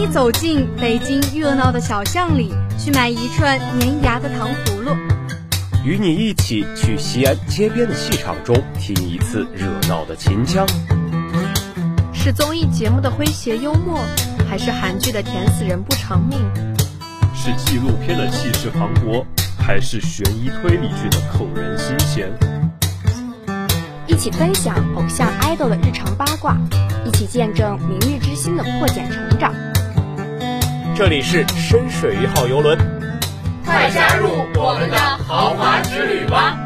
你走进北京热闹的小巷里，去买一串粘牙的糖葫芦；与你一起去西安街边的戏场中听一次热闹的秦腔。是综艺节目的诙谐幽默，还是韩剧的甜死人不偿命？是纪录片的气势磅礴，还是悬疑推理剧的扣人心弦？一起分享偶像 idol 的日常八卦，一起见证明日之星的破茧成长。这里是深水一号游轮，快加入我们的豪华之旅吧！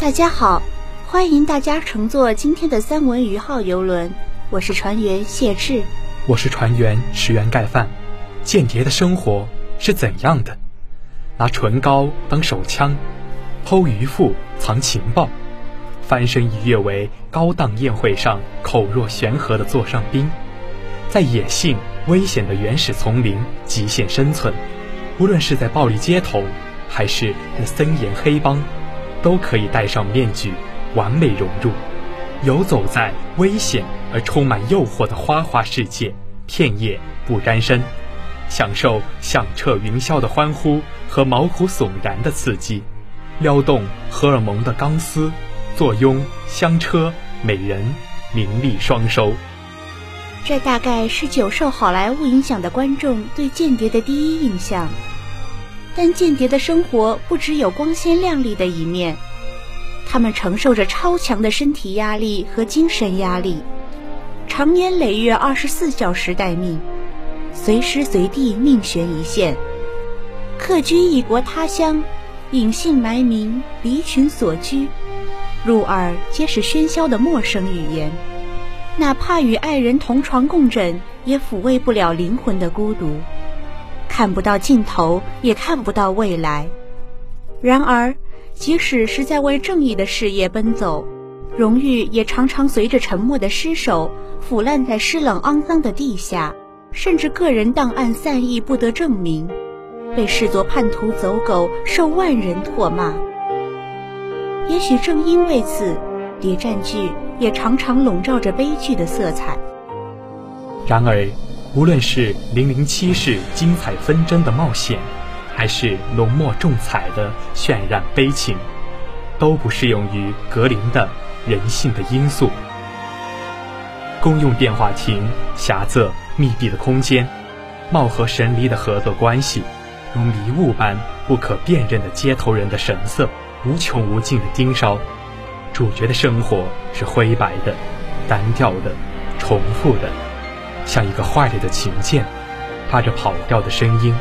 大家好，欢迎大家乘坐今天的三文鱼号游轮，我是船员谢志，我是船员石原盖饭。间谍的生活是怎样的？拿唇膏当手枪，偷鱼腹藏情报，翻身一跃为高档宴会上口若悬河的座上宾，在野性危险的原始丛林极限生存，无论是在暴力街头，还是在森严黑帮。都可以戴上面具，完美融入，游走在危险而充满诱惑的花花世界，片叶不沾身，享受响彻云霄的欢呼和毛骨悚然的刺激，撩动荷尔蒙的钢丝，坐拥香车美人，名利双收。这大概是久受好莱坞影响的观众对间谍的第一印象。但间谍的生活不只有光鲜亮丽的一面，他们承受着超强的身体压力和精神压力，长年累月二十四小时待命，随时随地命悬一线。客居异国他乡，隐姓埋名，离群所居，入耳皆是喧嚣的陌生语言，哪怕与爱人同床共枕，也抚慰不了灵魂的孤独。看不到尽头，也看不到未来。然而，即使是在为正义的事业奔走，荣誉也常常随着沉默的尸首腐烂在湿冷肮脏的地下，甚至个人档案散佚不得证明，被视作叛徒走狗，受万人唾骂。也许正因为此，谍战剧也常常笼罩着悲剧的色彩。然而。无论是《零零七》式精彩纷争的冒险，还是浓墨重彩的渲染悲情，都不适用于格林的人性的因素。公用电话亭、狭窄密闭的空间、貌合神离的合作关系，如迷雾般不可辨认的接头人的神色，无穷无尽的盯梢。主角的生活是灰白的、单调的、重复的。像一个坏了的琴键，发着跑调的声音，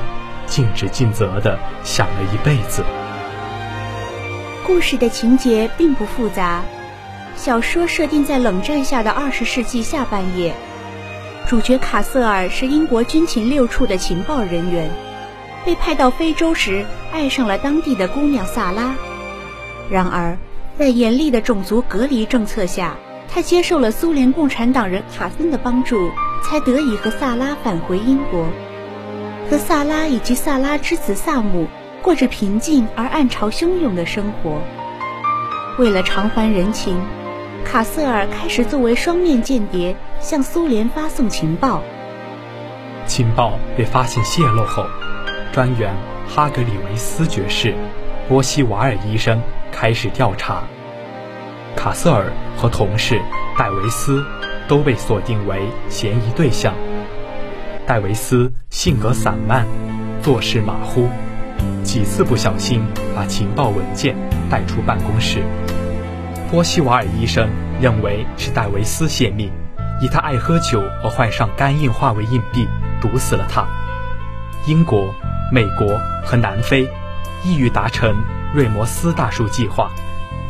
尽职尽责地想了一辈子。故事的情节并不复杂，小说设定在冷战下的二十世纪下半叶，主角卡瑟尔是英国军情六处的情报人员，被派到非洲时爱上了当地的姑娘萨拉。然而，在严厉的种族隔离政策下，他接受了苏联共产党人卡森的帮助。才得以和萨拉返回英国，和萨拉以及萨拉之子萨姆过着平静而暗潮汹涌的生活。为了偿还人情，卡瑟尔开始作为双面间谍向苏联发送情报。情报被发现泄露后，专员哈格里维斯爵士、波西瓦尔医生开始调查。卡瑟尔和同事戴维斯。都被锁定为嫌疑对象。戴维斯性格散漫，做事马虎，几次不小心把情报文件带出办公室。波西瓦尔医生认为是戴维斯泄密，以他爱喝酒而患上肝硬化为硬币，毒死了他。英国、美国和南非意欲达成瑞摩斯大树计划，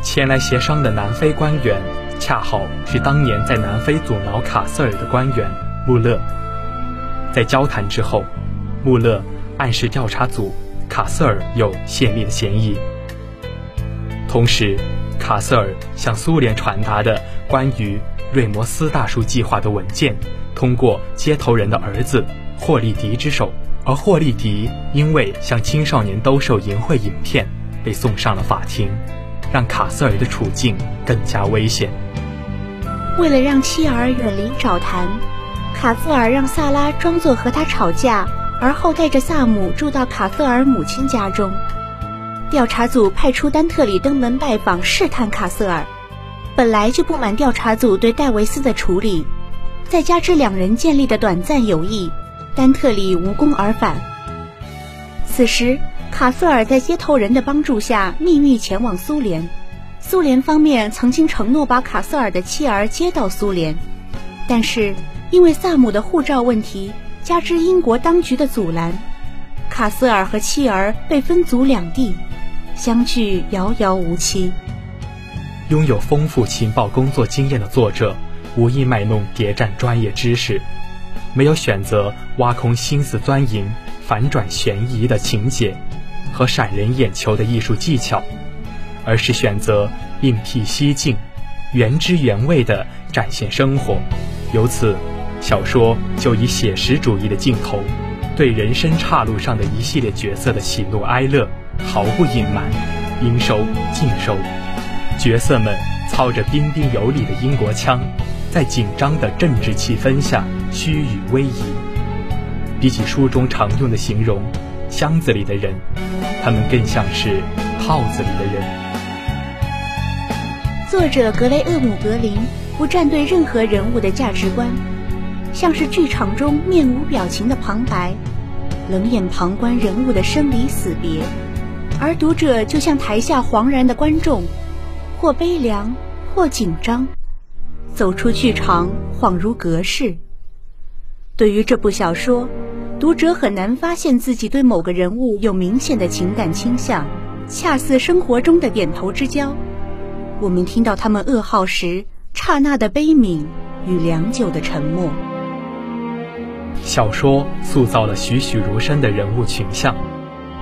前来协商的南非官员。恰好是当年在南非阻挠卡塞尔的官员穆勒。在交谈之后，穆勒暗示调查组卡瑟尔有泄密的嫌疑。同时，卡瑟尔向苏联传达的关于瑞摩斯大叔计划的文件，通过接头人的儿子霍利迪之手，而霍利迪因为向青少年兜售淫秽影片，被送上了法庭，让卡瑟尔的处境更加危险。为了让妻儿远离沼潭，卡瑟尔让萨拉装作和他吵架，而后带着萨姆住到卡瑟尔母亲家中。调查组派出丹特里登门拜访，试探卡瑟尔。本来就不满调查组对戴维斯的处理，再加之两人建立的短暂友谊，丹特里无功而返。此时，卡瑟尔在接头人的帮助下秘密前往苏联。苏联方面曾经承诺把卡瑟尔的妻儿接到苏联，但是因为萨姆的护照问题，加之英国当局的阻拦，卡斯尔和妻儿被分组两地。相距遥遥无期。拥有丰富情报工作经验的作者，无意卖弄谍战专业知识，没有选择挖空心思钻营、反转悬疑的情节和闪人眼球的艺术技巧，而是选择另辟蹊径、原汁原味地展现生活。由此，小说就以写实主义的镜头，对人生岔路上的一系列角色的喜怒哀乐。毫不隐瞒，应收尽收。角色们操着彬彬有礼的英国腔，在紧张的政治气氛下虚与委蛇。比起书中常用的形容“箱子里的人”，他们更像是套子里的人。作者格雷厄姆·格林不站队任何人物的价值观，像是剧场中面无表情的旁白，冷眼旁观人物的生离死别。而读者就像台下惶然的观众，或悲凉，或紧张，走出剧场恍如隔世。对于这部小说，读者很难发现自己对某个人物有明显的情感倾向，恰似生活中的点头之交。我们听到他们噩耗时刹那的悲悯与良久的沉默。小说塑造了栩栩如生的人物群像。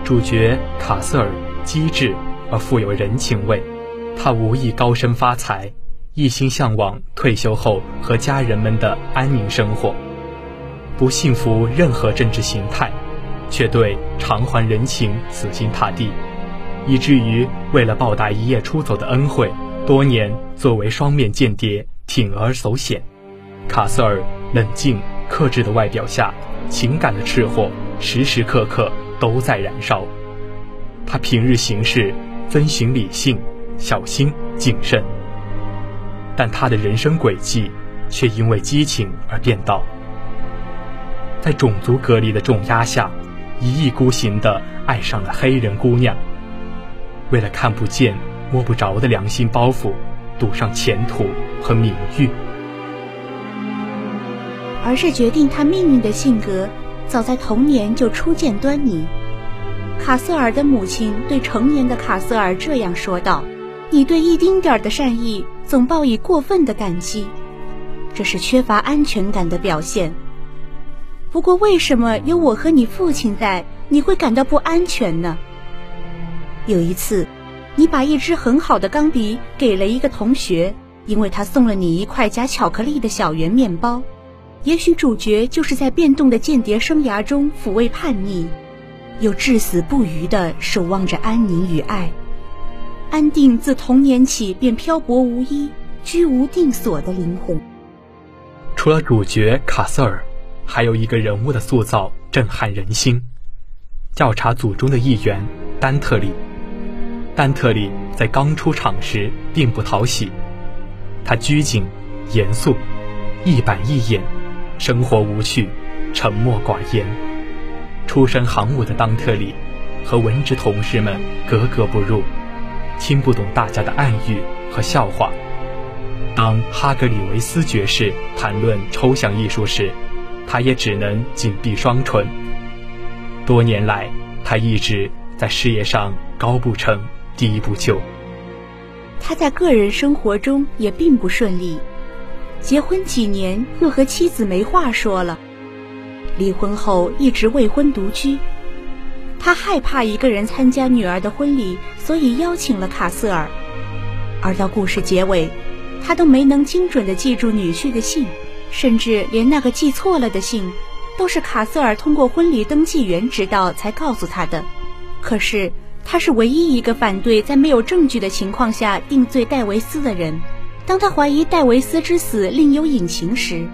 主角卡瑟尔机智而富有人情味，他无意高升发财，一心向往退休后和家人们的安宁生活，不信服任何政治形态，却对偿还人情死心塌地，以至于为了报答一夜出走的恩惠，多年作为双面间谍铤而走险。卡瑟尔冷静克制的外表下，情感的赤火时时刻刻。都在燃烧。他平日行事遵循理性、小心谨慎，但他的人生轨迹却因为激情而变道。在种族隔离的重压下，一意孤行地爱上了黑人姑娘。为了看不见、摸不着的良心包袱，赌上前途和名誉。而是决定他命运的性格。早在童年就初见端倪。卡瑟尔的母亲对成年的卡瑟尔这样说道：“你对一丁点儿的善意总报以过分的感激，这是缺乏安全感的表现。不过，为什么有我和你父亲在，你会感到不安全呢？有一次，你把一支很好的钢笔给了一个同学，因为他送了你一块夹巧克力的小圆面包。”也许主角就是在变动的间谍生涯中抚慰叛逆，又至死不渝地守望着安宁与爱。安定自童年起便漂泊无依、居无定所的灵魂。除了主角卡瑟尔，还有一个人物的塑造震撼人心：调查组中的一员丹特里。丹特里在刚出场时并不讨喜，他拘谨、严肃、一板一眼。生活无趣，沉默寡言。出身行伍的当特里，和文职同事们格格不入，听不懂大家的暗喻和笑话。当哈格里维斯爵士谈论抽象艺术时，他也只能紧闭双唇。多年来，他一直在事业上高不成低不就。他在个人生活中也并不顺利。结婚几年，又和妻子没话说了。离婚后一直未婚独居，他害怕一个人参加女儿的婚礼，所以邀请了卡瑟尔。而到故事结尾，他都没能精准地记住女婿的姓，甚至连那个记错了的姓，都是卡瑟尔通过婚礼登记员知道才告诉他的。可是他是唯一一个反对在没有证据的情况下定罪戴维斯的人。当他怀疑戴维斯之死另有隐情时，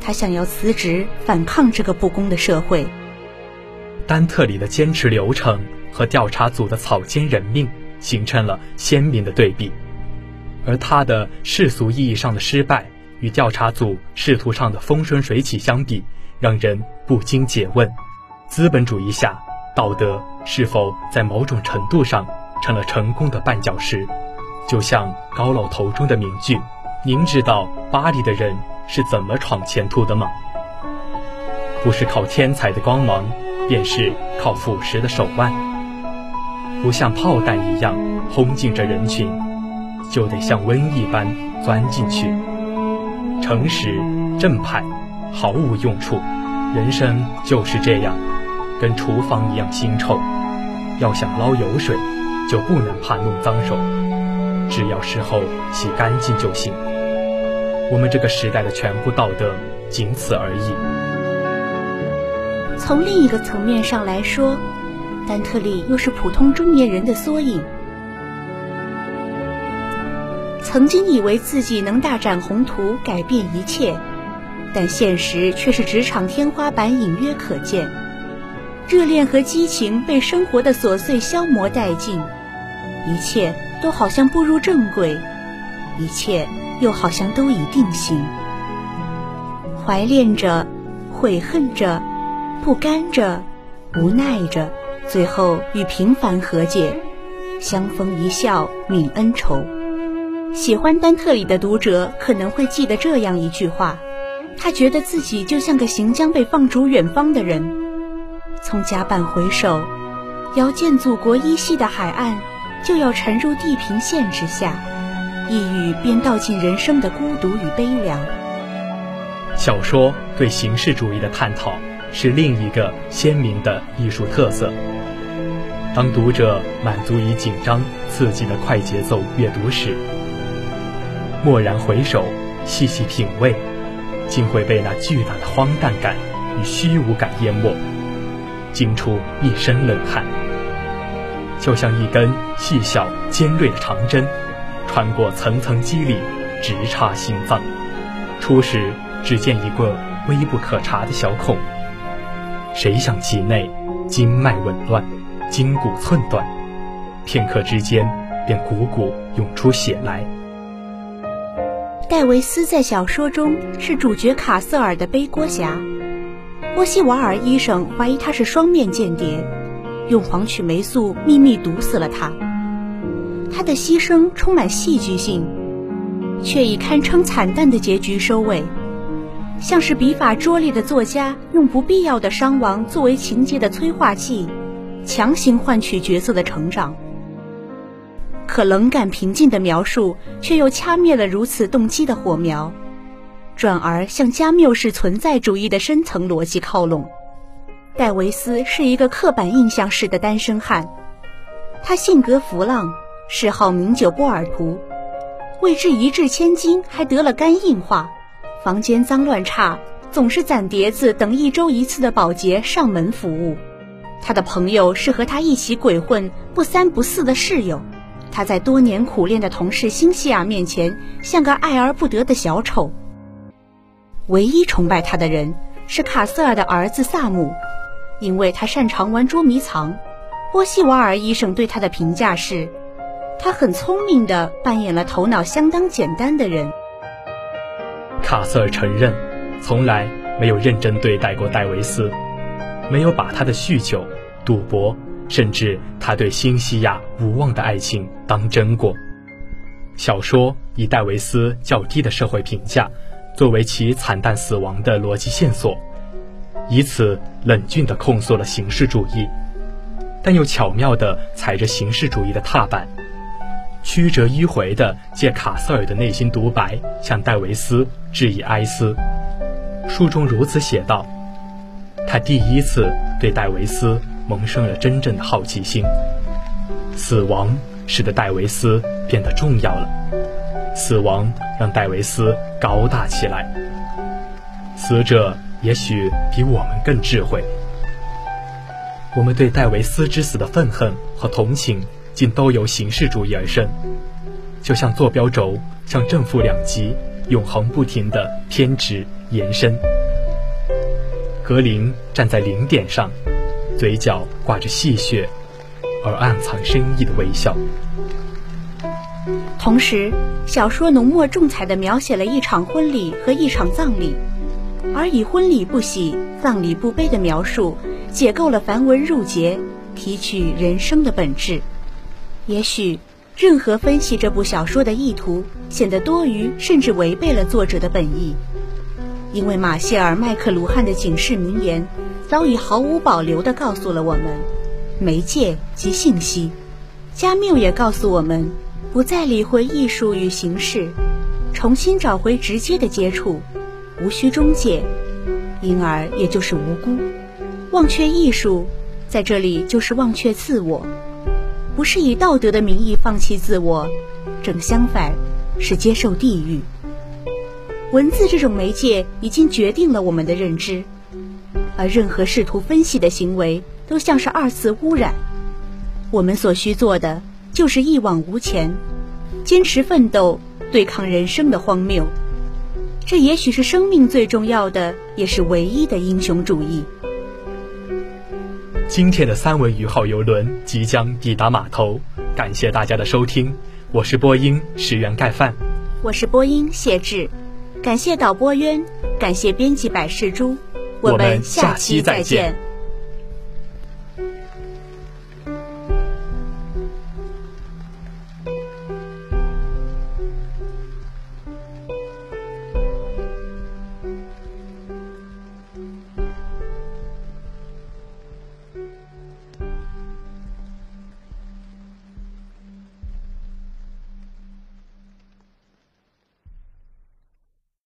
他想要辞职，反抗这个不公的社会。丹特里的坚持流程和调查组的草菅人命形成了鲜明的对比，而他的世俗意义上的失败与调查组仕途上的风生水起相比，让人不禁解问：资本主义下，道德是否在某种程度上成了成功的绊脚石？就像高老头中的名句：“您知道巴黎的人是怎么闯前途的吗？不是靠天才的光芒，便是靠腐蚀的手腕。不像炮弹一样轰进着人群，就得像瘟疫般钻进去。诚实正派毫无用处，人生就是这样，跟厨房一样腥臭。要想捞油水，就不能怕弄脏手。”只要事后洗干净就行。我们这个时代的全部道德仅此而已。从另一个层面上来说，丹特利又是普通中年人的缩影。曾经以为自己能大展宏图，改变一切，但现实却是职场天花板隐约可见，热恋和激情被生活的琐碎消磨殆尽，一切。都好像步入正轨，一切又好像都已定型。怀恋着，悔恨着，不甘着，无奈着，最后与平凡和解，相逢一笑泯恩仇。喜欢丹特里的读者可能会记得这样一句话：他觉得自己就像个行将被放逐远方的人，从甲板回首，遥见祖国依稀的海岸。就要沉入地平线之下，一语便道尽人生的孤独与悲凉。小说对形式主义的探讨是另一个鲜明的艺术特色。当读者满足于紧张刺激的快节奏阅读时，蓦然回首，细细品味，竟会被那巨大的荒诞感与虚无感淹没，惊出一身冷汗。就像一根细小尖锐的长针，穿过层层肌理，直插心脏。初时只见一个微不可察的小孔，谁想其内经脉紊乱，筋骨寸断，片刻之间便汩汩涌出血来。戴维斯在小说中是主角卡瑟尔的背锅侠，波西瓦尔医生怀疑他是双面间谍。用黄曲霉素秘密毒死了他。他的牺牲充满戏剧性，却以堪称惨淡的结局收尾，像是笔法拙劣的作家用不必要的伤亡作为情节的催化剂，强行换取角色的成长。可冷感平静的描述，却又掐灭了如此动机的火苗，转而向加缪式存在主义的深层逻辑靠拢。戴维斯是一个刻板印象式的单身汉，他性格浮浪，嗜好名酒波尔图，为之一掷千金还得了肝硬化，房间脏乱差，总是攒碟子等一周一次的保洁上门服务。他的朋友是和他一起鬼混不三不四的室友，他在多年苦练的同事辛西娅面前像个爱而不得的小丑。唯一崇拜他的人是卡瑟尔的儿子萨姆。因为他擅长玩捉迷藏，波西瓦尔医生对他的评价是，他很聪明的扮演了头脑相当简单的人。卡瑟尔承认，从来没有认真对待过戴维斯，没有把他的酗酒、赌博，甚至他对新西亚无望的爱情当真过。小说以戴维斯较低的社会评价，作为其惨淡死亡的逻辑线索。以此冷峻地控诉了形式主义，但又巧妙地踩着形式主义的踏板，曲折迂回地借卡塞尔的内心独白向戴维斯致以哀思。书中如此写道：“他第一次对戴维斯萌生了真正的好奇心。死亡使得戴维斯变得重要了。死亡让戴维斯高大起来。死者也许比我们更智慧。我们对戴维斯之死的愤恨和同情，竟都由形式主义而生，就像坐标轴向正负两极永恒不停地偏执延伸。格林站在零点上，嘴角挂着戏谑而暗藏深意的微笑。同时，小说浓墨重彩地描写了一场婚礼和一场葬礼，而以婚礼不喜、葬礼不悲的描述，解构了繁文缛节，提取人生的本质。也许，任何分析这部小说的意图，显得多余，甚至违背了作者的本意。因为马歇尔·麦克卢汉的警示名言，早已毫无保留地告诉了我们：媒介及信息。加缪也告诉我们。不再理会艺术与形式，重新找回直接的接触，无需中介，因而也就是无辜。忘却艺术，在这里就是忘却自我，不是以道德的名义放弃自我，正相反，是接受地狱。文字这种媒介已经决定了我们的认知，而任何试图分析的行为都像是二次污染。我们所需做的。就是一往无前，坚持奋斗，对抗人生的荒谬。这也许是生命最重要的，也是唯一的英雄主义。今天的三文鱼号游轮即将抵达码头，感谢大家的收听，我是播音石原盖饭，我是播音谢志，感谢导播渊，感谢编辑百事珠，我们下期再见。